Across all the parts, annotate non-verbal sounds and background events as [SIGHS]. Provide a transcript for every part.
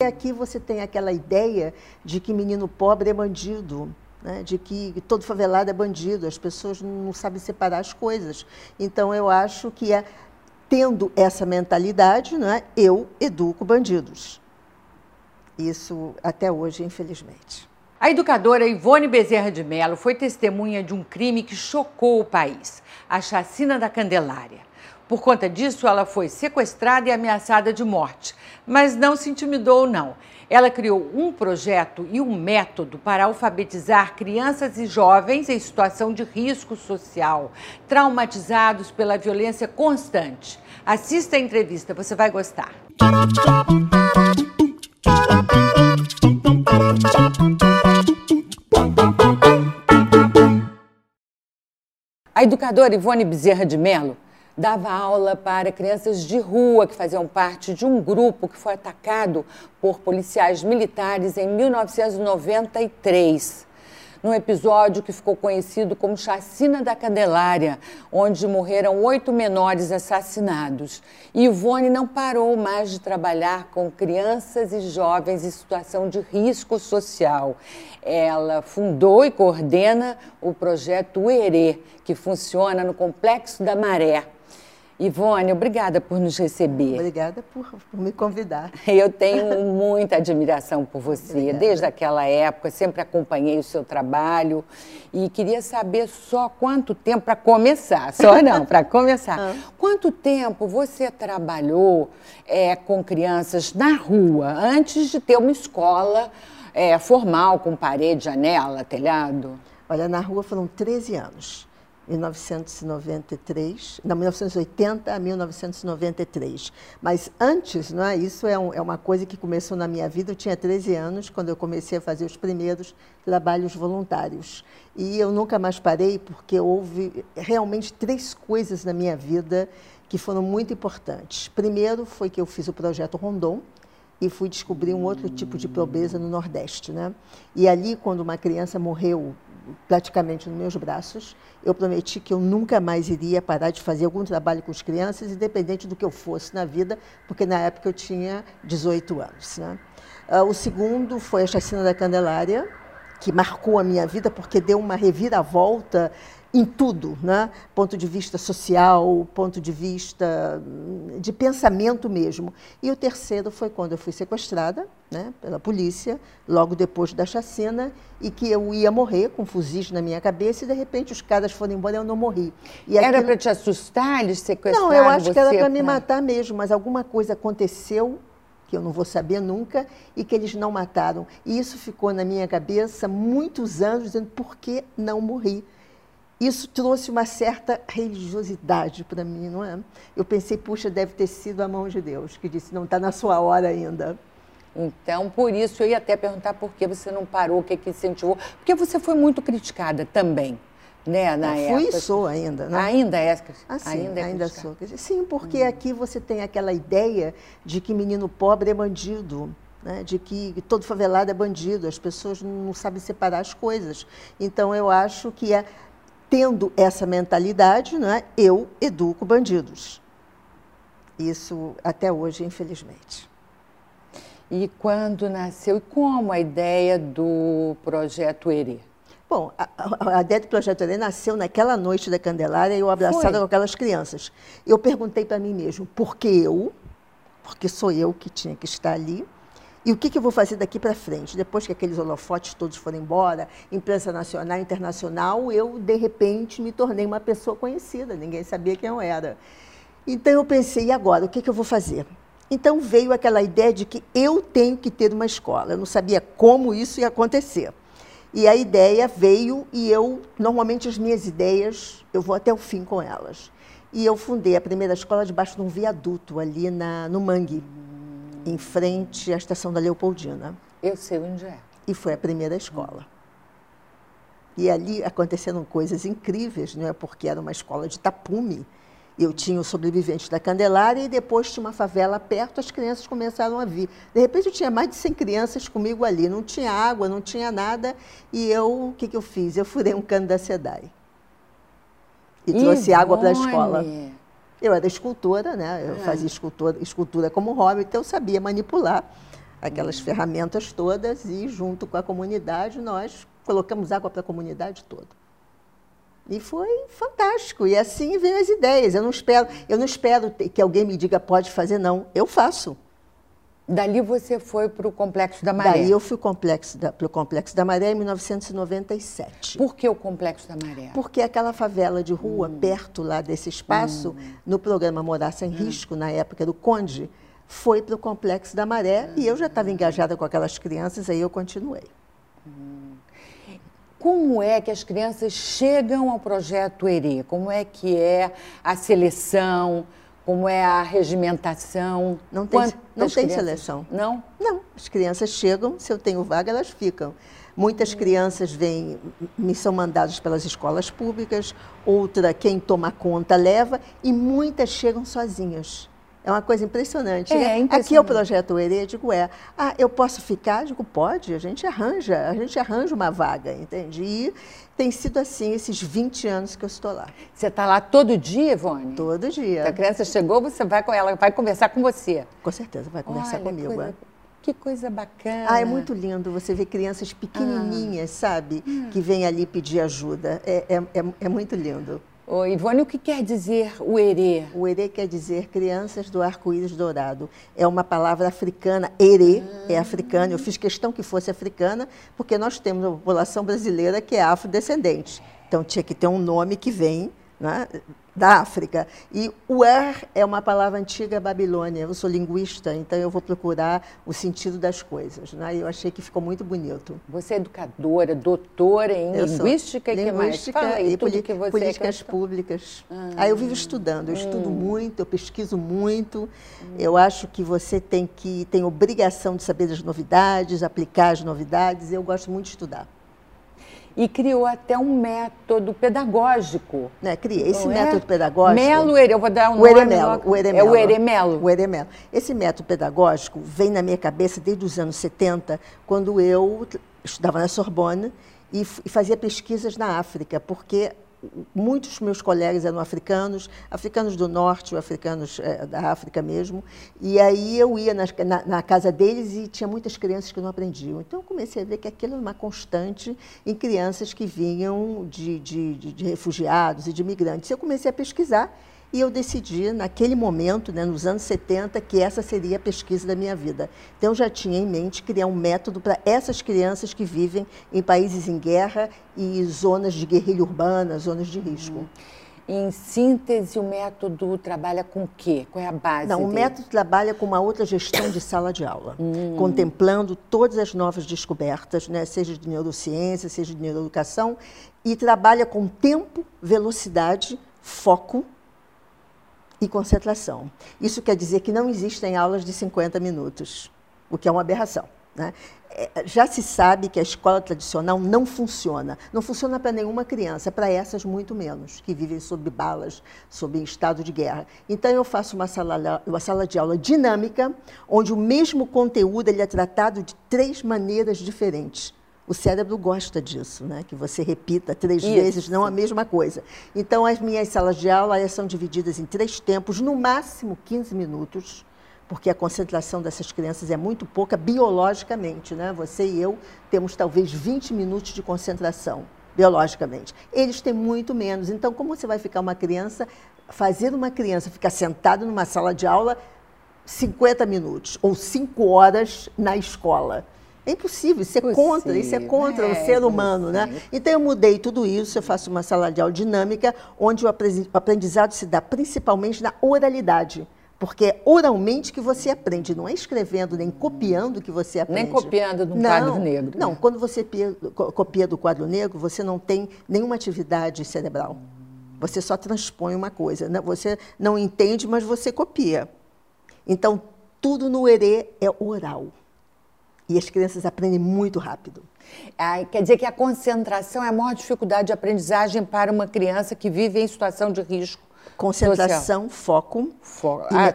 Aqui você tem aquela ideia de que menino pobre é bandido. Né, de que todo favelado é bandido, as pessoas não sabem separar as coisas. Então, eu acho que é, tendo essa mentalidade, né, eu educo bandidos. Isso até hoje, infelizmente. A educadora Ivone Bezerra de Mello foi testemunha de um crime que chocou o país: a chacina da Candelária. Por conta disso, ela foi sequestrada e ameaçada de morte, mas não se intimidou, não. Ela criou um projeto e um método para alfabetizar crianças e jovens em situação de risco social, traumatizados pela violência constante. Assista a entrevista, você vai gostar. A educadora Ivone Bezerra de Mello dava aula para crianças de rua que faziam parte de um grupo que foi atacado por policiais militares em 1993 num episódio que ficou conhecido como Chacina da Candelária, onde morreram oito menores assassinados. Ivone não parou mais de trabalhar com crianças e jovens em situação de risco social. Ela fundou e coordena o projeto UERê, que funciona no Complexo da Maré, Ivone, obrigada por nos receber. Obrigada por, por, me convidar. [LAUGHS] Eu tenho muita admiração por você. Obrigada. Desde aquela época, sempre acompanhei o seu trabalho e queria saber só quanto tempo, para começar, só não, para começar. [LAUGHS] Ah. Quanto tempo você trabalhou é, com crianças na rua, antes de ter uma escola é, formal, com parede, janela, telhado? Olha, na rua foram 13 anos. 1993, não, 1980 a 1993. Mas antes, não é? isso é, um, é, uma coisa que começou na minha vida. Eu tinha 13 anos quando eu comecei a fazer os primeiros trabalhos voluntários. E eu nunca mais parei porque houve realmente três coisas na minha vida que foram muito importantes. Primeiro foi que eu fiz o projeto Rondon, e fui descobrir um outro tipo de pobreza no Nordeste. Né? E ali, quando uma criança morreu praticamente nos meus braços. Eu prometi que eu nunca mais iria parar de fazer algum trabalho com as crianças, independente do que eu fosse na vida, porque na época eu tinha 18 anos. Né? Uh, o segundo foi a chacina da Candelária, que marcou a minha vida porque deu uma reviravolta em tudo, né? ponto de vista social, ponto de vista hum, de pensamento mesmo. E o terceiro foi quando eu fui sequestrada né, pela polícia, logo depois da chacina, e que eu ia morrer com fuzis na minha cabeça, e de repente os caras foram embora e eu não morri. E Era para te assustar, eles sequestraram Não, eu acho que era para me matar mesmo, mas alguma coisa aconteceu que eu não vou saber nunca, e que eles não mataram. E isso ficou na minha cabeça muitos anos, dizendo por que não morri isso trouxe uma certa religiosidade para mim, não é? Eu pensei, puxa, deve ter sido a mão de Deus que disse, não está na sua hora ainda. Então, por isso, eu ia até perguntar por que você não parou, o que, que incentivou. Porque você foi muito criticada também, né, na eu fui e sou ainda. Né? Ainda é? Ah, sim, ainda, é ainda sou. Sim, porque hum. aqui você tem aquela ideia de que menino pobre é bandido. Né, de que todo favelado é bandido, as pessoas não sabem separar as coisas. Então, eu acho que é, tendo essa mentalidade, né, eu educo bandidos. Isso até hoje, infelizmente. E quando nasceu e como a ideia do projeto Herê? Bom, a, a, ideia do projeto Herê nasceu naquela noite da Candelária, eu abraçada Foi. com aquelas crianças. Eu perguntei para mim mesmo, por que eu? Porque sou eu que tinha que estar ali. E o que, que eu vou fazer daqui para frente? Depois que aqueles holofotes todos foram embora, imprensa nacional, internacional, eu, de repente, me tornei uma pessoa conhecida, ninguém sabia quem eu era. Então eu pensei, e agora, o que, que eu vou fazer? Então veio aquela ideia de que eu tenho que ter uma escola. Eu não sabia como isso ia acontecer. E a ideia veio e eu, normalmente as minhas ideias, eu vou até o fim com elas. E eu fundei a primeira escola debaixo de um viaduto ali na, no Mangue em frente à estação da Leopoldina. Eu sei onde é. E foi a primeira escola. E ali aconteceram coisas incríveis, não é? Porque era uma escola de tapume. Eu tinha os sobreviventes da Candelária e depois tinha uma favela perto, as crianças começaram a vir. De repente eu tinha mais de 100 crianças comigo ali, não tinha água, não tinha nada, e eu, o que, que eu fiz? Eu furei um cano da SEDAI. E trouxe água para a escola. Eu era escultora, né? Eu é. fazia escultura, escultura como hobby, então eu sabia manipular aquelas ferramentas todas e, junto com a comunidade, nós colocamos água para a comunidade toda. E foi fantástico. E assim vem as ideias. Eu não espero, eu não espero que alguém me diga pode fazer, não. Eu faço. Dali você foi para o Complexo da Maré? Daí eu fui para o Complexo da Maré em 1997. Por que o Complexo da Maré? Porque aquela favela de rua, hum. perto lá desse espaço, hum. no programa Morar Sem hum. Risco, na época do Conde, foi para o Complexo da Maré e eu já estava engajada com aquelas crianças, aí eu continuei. Hum. Como é que as crianças chegam ao projeto ERE? Como é que é a seleção? Como é a regimentação? Não tem, não tem seleção. Não? Não. As crianças chegam, se eu tenho vaga, elas ficam. Muitas crianças vêm, me são mandadas pelas escolas públicas, outra, quem toma conta, leva, e muitas chegam sozinhas. É uma coisa impressionante. É, né? impressionante. Aqui é o projeto Herê, digo, é, ah, eu posso ficar? Digo, pode, a gente arranja, a gente arranja uma vaga, entende? E tem sido assim esses 20 anos que eu estou lá. Você está lá todo dia, Ivone? Todo dia. Se a criança chegou, você vai com ela, vai conversar com você. Com certeza, vai conversar Olha, comigo. Coisa, é. Que coisa bacana. Ah, é muito lindo você ver crianças pequenininhas, ah. sabe? Hum. Que vêm ali pedir ajuda. É, é, é, é muito lindo. Ô, Ivone, o que quer dizer o erê? O erê quer dizer crianças do arco-íris dourado. É uma palavra africana. Erê é ah. é africana. Eu fiz questão que fosse africana, porque nós temos uma população brasileira que é afrodescendente. Então tinha que ter um nome que vem né, da África. E o er é uma palavra antiga babilônia. Eu sou linguista, então eu vou procurar o sentido das coisas. Né? E eu achei que ficou muito bonito. Você é educadora, doutora em eu linguística e que mais? Fala aí, e tudo que você políticas públicas. Ah, aí eu vivo estudando, eu hum. estudo muito, eu pesquiso muito. Hum. Eu acho que você tem que tem obrigação de saber as novidades, aplicar as novidades. Eu gosto muito de estudar e criou até um método pedagógico. Né, criei esse é? método pedagógico. Melo, eu vou dar um o nome. Eremelo, o Eremelo. É o Eremelo. O Eremelo. Esse método pedagógico vem na minha cabeça desde os anos 70, quando eu estudava na Sorbonne e, e fazia pesquisas na África, porque muitos meus colegas eram africanos, africanos do norte, africanos é, da África mesmo, e aí eu ia na, na, casa deles e tinha muitas crianças que não aprendiam. Então eu comecei a ver que aquilo era uma constante em crianças que vinham de, de, de, de refugiados e de imigrantes. Eu comecei a pesquisar e eu decidi, naquele momento, né, nos anos 70, que essa seria a pesquisa da minha vida. Então, eu já tinha em mente criar um método para essas crianças que vivem em países em guerra e zonas de guerrilha urbana, zonas de risco. Hum. Em síntese, o método trabalha com o quê? Qual é a base? Não, dele? o método trabalha com uma outra gestão de sala de aula, hum. contemplando todas as novas descobertas, né, seja de neurociência, seja de neuroeducação, e trabalha com tempo, velocidade, foco e concentração. Isso quer dizer que não existem aulas de 50 minutos, o que é uma aberração. Né? É, já se sabe que a escola tradicional não funciona. Não funciona para nenhuma criança, para essas muito menos, que vivem sob balas, sob estado de guerra. Então, eu faço uma sala, uma sala de aula dinâmica, onde o mesmo conteúdo ele é tratado de três maneiras diferentes. O cérebro gosta disso, né? que você repita três Isso. vezes, não a mesma coisa. Então, as minhas salas de aula são divididas em três tempos, no máximo 15 minutos, porque a concentração dessas crianças é muito pouca biologicamente. Né? Você e eu temos talvez 20 minutos de concentração, biologicamente. Eles têm muito menos. Então, como você vai ficar uma criança, fazer uma criança ficar sentada numa sala de aula 50 minutos ou 5 horas na escola? É impossível, isso é contra, isso é contra é, o ser humano, né? Então eu mudei tudo isso, eu faço uma sala de aula dinâmica, onde o aprendizado se dá principalmente na oralidade. Porque é oralmente que você aprende, não é escrevendo nem copiando que você aprende. Nem copiando do quadro negro. Não, né? quando você copia do quadro negro, você não tem nenhuma atividade cerebral. Você só transpõe uma coisa. Né? Você não entende, mas você copia. Então, tudo no erê é oral. E as crianças aprendem muito rápido. Ah, quer dizer que a concentração é a maior dificuldade de aprendizagem para uma criança que vive em situação de risco. Concentração, social. foco. foco. Ah,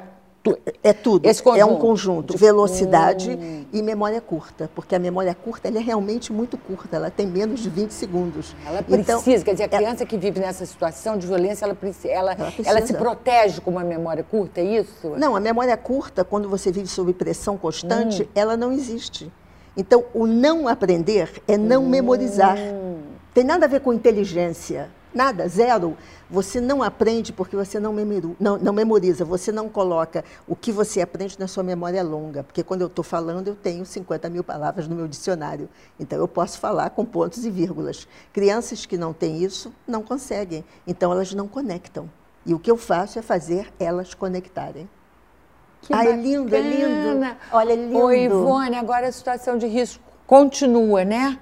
é tudo. Esse conjunto. É um conjunto. Velocidade hum. e memória curta. Porque a memória curta é realmente muito curta. Ela tem menos de 20 segundos. Ela então, precisa. Então, quer dizer, a criança é, que vive nessa situação de violência, ela, ela, ela, ela se protege com uma memória curta, é isso? Não, a memória curta, quando você vive sob pressão constante, hum. ela não existe. Então, o não aprender é não hum. memorizar. Tem nada a ver com inteligência. Nada, zero. Você não aprende porque você não, memoru, não, não, memoriza, você não coloca o que você aprende na sua memória longa. Porque quando eu estou falando, eu tenho 50 mil palavras no meu dicionário. Então, eu posso falar com pontos e vírgulas. Crianças que não têm isso não conseguem. Então, elas não conectam. E o que eu faço é fazer elas conectarem. Que ah, é lindo, é lindo. Olha, é lindo. Oi, Ivone, agora a situação de risco continua, né?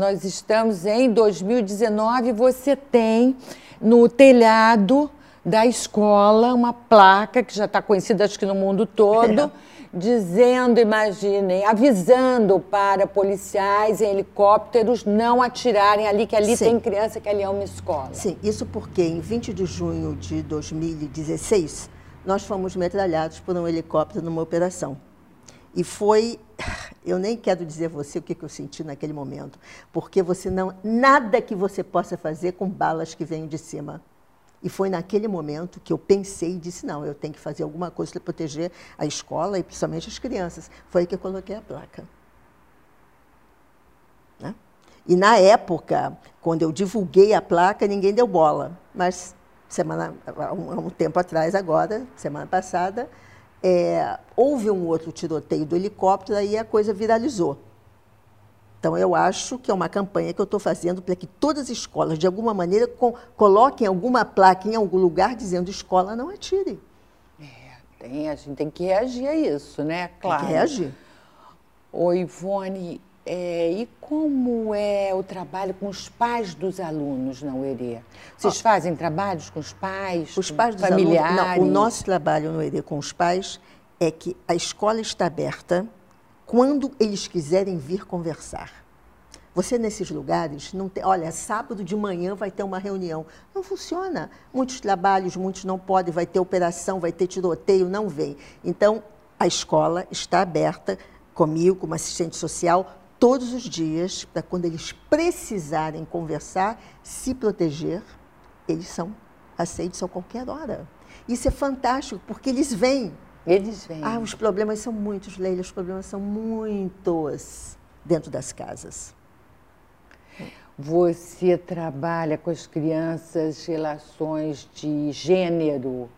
Nós estamos em 2019, você tem no telhado da escola uma placa que já está conhecida, acho que no mundo todo, é. dizendo, imaginem, avisando para policiais em helicópteros não atirarem ali, que ali Sim. tem criança, que ali é uma escola. Sim, isso porque em 20 de junho de 2016, nós fomos metralhados por um helicóptero numa operação. E foi, [SIGHS] eu nem quero dizer você o que, que eu senti naquele momento, porque você não, nada que você possa fazer com balas que vêm de cima. E foi naquele momento que eu pensei e disse, não, eu tenho que fazer alguma coisa para proteger a escola e principalmente as crianças. Foi aí que eu coloquei a placa. Né? E na época, quando eu divulguei a placa, ninguém deu bola. Mas semana, há um, um tempo atrás, agora, semana passada, é, houve um outro tiroteio do helicóptero e a coisa viralizou. Então, eu acho que é uma campanha que eu estou fazendo para que todas as escolas, de alguma maneira, com, coloquem alguma placa em algum lugar dizendo escola não atire. É, tem, a gente tem que reagir a isso, né? Claro. Tem que reagir. Ô, Ivone, é, e como é o trabalho com os pais dos alunos na UERE? Vocês oh, fazem trabalhos com os pais, os pais dos familiares? Alunos, não, o nosso trabalho no UERE com os pais é que a escola está aberta quando eles quiserem vir conversar. Você nesses lugares não tem, olha, sábado de manhã vai ter uma reunião. Não funciona. Muitos trabalhos, muitos não podem, vai ter operação, vai ter tiroteio, não vem. Então, a escola está aberta comigo, como assistente social, todos os dias, para quando eles precisarem conversar, se proteger, eles são aceitos a qualquer hora. Isso é fantástico, porque eles vêm. Eles vêm. Ah, os problemas são muitos, Leila, os problemas são muitos dentro das casas. Você trabalha com as crianças relações de gênero,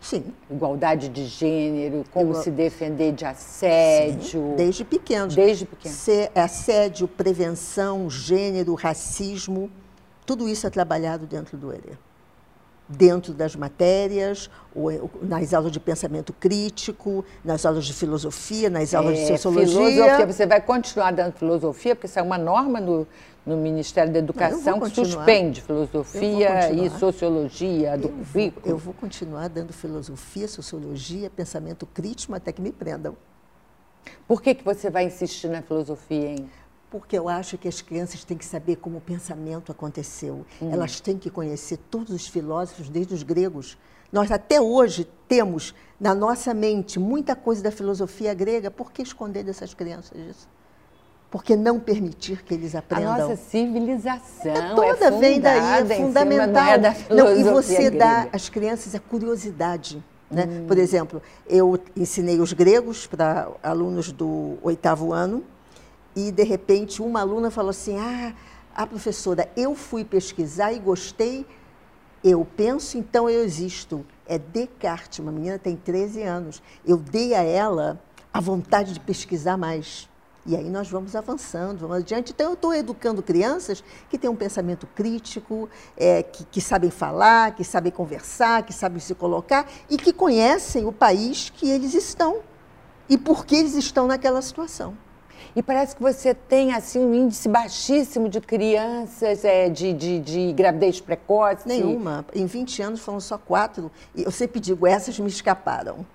Sim. Igualdade de gênero, como Igual... se defender de assédio. Sim, desde pequeno. Desde pequeno. Ser assédio, prevenção, gênero, racismo, tudo isso é trabalhado dentro do ERE. Dentro das matérias, nas aulas de pensamento crítico, nas aulas de filosofia, nas aulas é, de sociologia. Filosofia, você vai continuar dando filosofia, porque isso é uma norma no, no Ministério da Educação que suspende filosofia e sociologia do eu currículo. Vou, eu vou continuar dando filosofia, sociologia, pensamento crítico até que me prendam. Por que, que você vai insistir na filosofia, hein? Porque eu acho que as crianças têm que saber como o pensamento aconteceu. Hum. Elas têm que conhecer todos os filósofos, desde os gregos. Nós até hoje temos na nossa mente muita coisa da filosofia grega. Por que esconder dessas crianças isso? porque não permitir que eles aprendam. A nossa civilização é toda é vem daí, é fundamental. Não, e você grega. dá às crianças a curiosidade. Né? Hum. Por exemplo, eu ensinei os gregos para alunos do oitavo ano e, de repente, uma aluna falou assim, ah, a professora, eu fui pesquisar e gostei, eu penso, então eu existo. É Descartes, uma menina tem 13 anos. Eu dei a ela a vontade de pesquisar mais. E aí nós vamos avançando, vamos adiante. Então, eu estou educando crianças que têm um pensamento crítico, é, que, que, sabem falar, que sabem conversar, que sabem se colocar e que conhecem o país que eles estão e por que eles estão naquela situação. E parece que você tem assim um índice baixíssimo de crianças é, de, de, de gravidez precoce. Nenhuma. Em 20 anos foram só quatro. E eu sempre digo, essas me escaparam.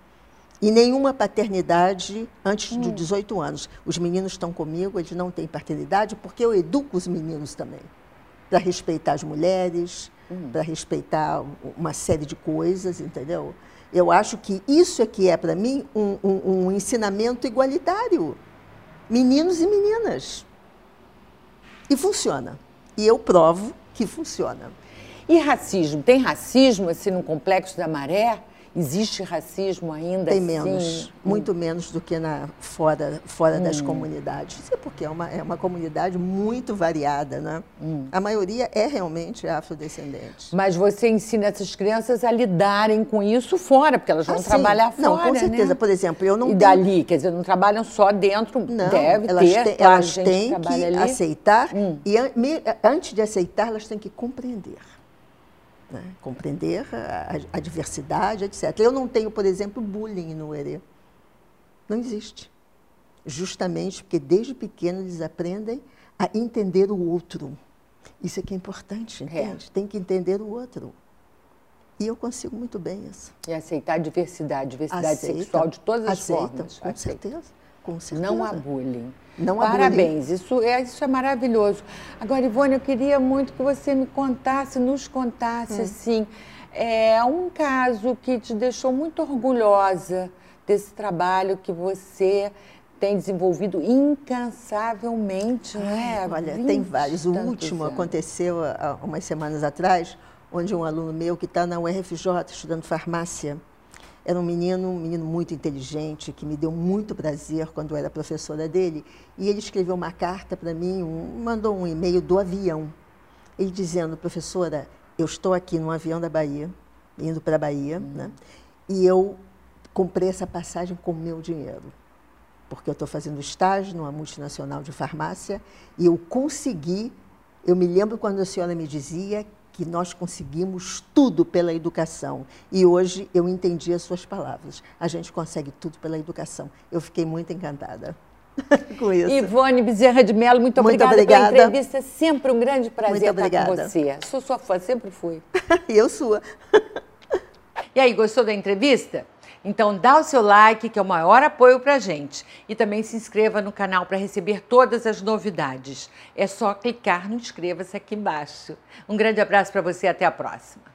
E nenhuma paternidade antes hum. de 18 anos. Os meninos estão comigo, eles não têm paternidade, porque eu educo os meninos também. Para respeitar as mulheres, hum. para respeitar uma série de coisas, entendeu? Eu acho que isso é que é, para mim, um, um, um ensinamento igualitário. Meninos e meninas. E funciona. E eu provo que funciona. E racismo? Tem racismo assim no complexo da maré? Existe racismo ainda Tem assim? menos, muito menos do que na, fora, fora das Hum. comunidades. Isso é porque é uma, é uma comunidade muito variada, né? Hum. A maioria é realmente afrodescendente. Mas você ensina essas crianças a lidarem com isso fora, porque elas vão Ah, trabalhar fora, Não, com certeza. né? Por exemplo, eu não e tenho... dali, quer dizer, não trabalham só dentro, Não, deve elas ter, elas têm que ali. aceitar Hum. e antes de aceitar, elas têm que compreender. Né? Compreender a, a diversidade, etc. Eu não tenho, por exemplo, bullying no Herê. Não existe. Justamente porque desde pequeno eles aprendem a entender o outro. Isso é que é importante, entende? Tem que entender o outro. E eu consigo muito bem isso. E aceitar a diversidade, diversidade Aceita, sexual de todas as aceita, formas. Com Aceita. Com certeza. Não há bullying. Não há Parabéns, isso é, isso é maravilhoso. Agora, Ivone, eu queria muito que você me contasse, nos contasse, assim, é, um caso que te deixou muito orgulhosa desse trabalho que você tem desenvolvido incansavelmente, é? Ai, Olha, 20 tem vários. O último anos. aconteceu há umas semanas atrás, onde um aluno meu que está na UFRJ estudando farmácia, era um menino, um menino muito inteligente, que me deu muito prazer quando eu era professora dele, e ele escreveu uma carta para mim, um- mandou um e-mail do avião, ele dizendo, professora, eu estou aqui no avião da Bahia, indo para a Bahia, né? e eu comprei essa passagem com o meu dinheiro porque eu estou fazendo estágio numa multinacional de farmácia e eu consegui. Eu me lembro quando a senhora me dizia que nós conseguimos tudo pela educação. E hoje eu entendi as suas palavras. A gente consegue tudo pela educação. Eu fiquei muito encantada [LAUGHS] com isso. Ivone Bezerra de Mello, muito, Muito obrigada, obrigada. pela entrevista. É sempre um grande prazer Muito estar com obrigada. você. Sou sua fã, sempre fui. E [LAUGHS] eu sua. E aí, gostou da entrevista? Então dá o seu like, que é o maior apoio pra gente. E também se inscreva no canal para receber todas as novidades. É só clicar no inscreva-se aqui embaixo. Um grande abraço para você e até a próxima.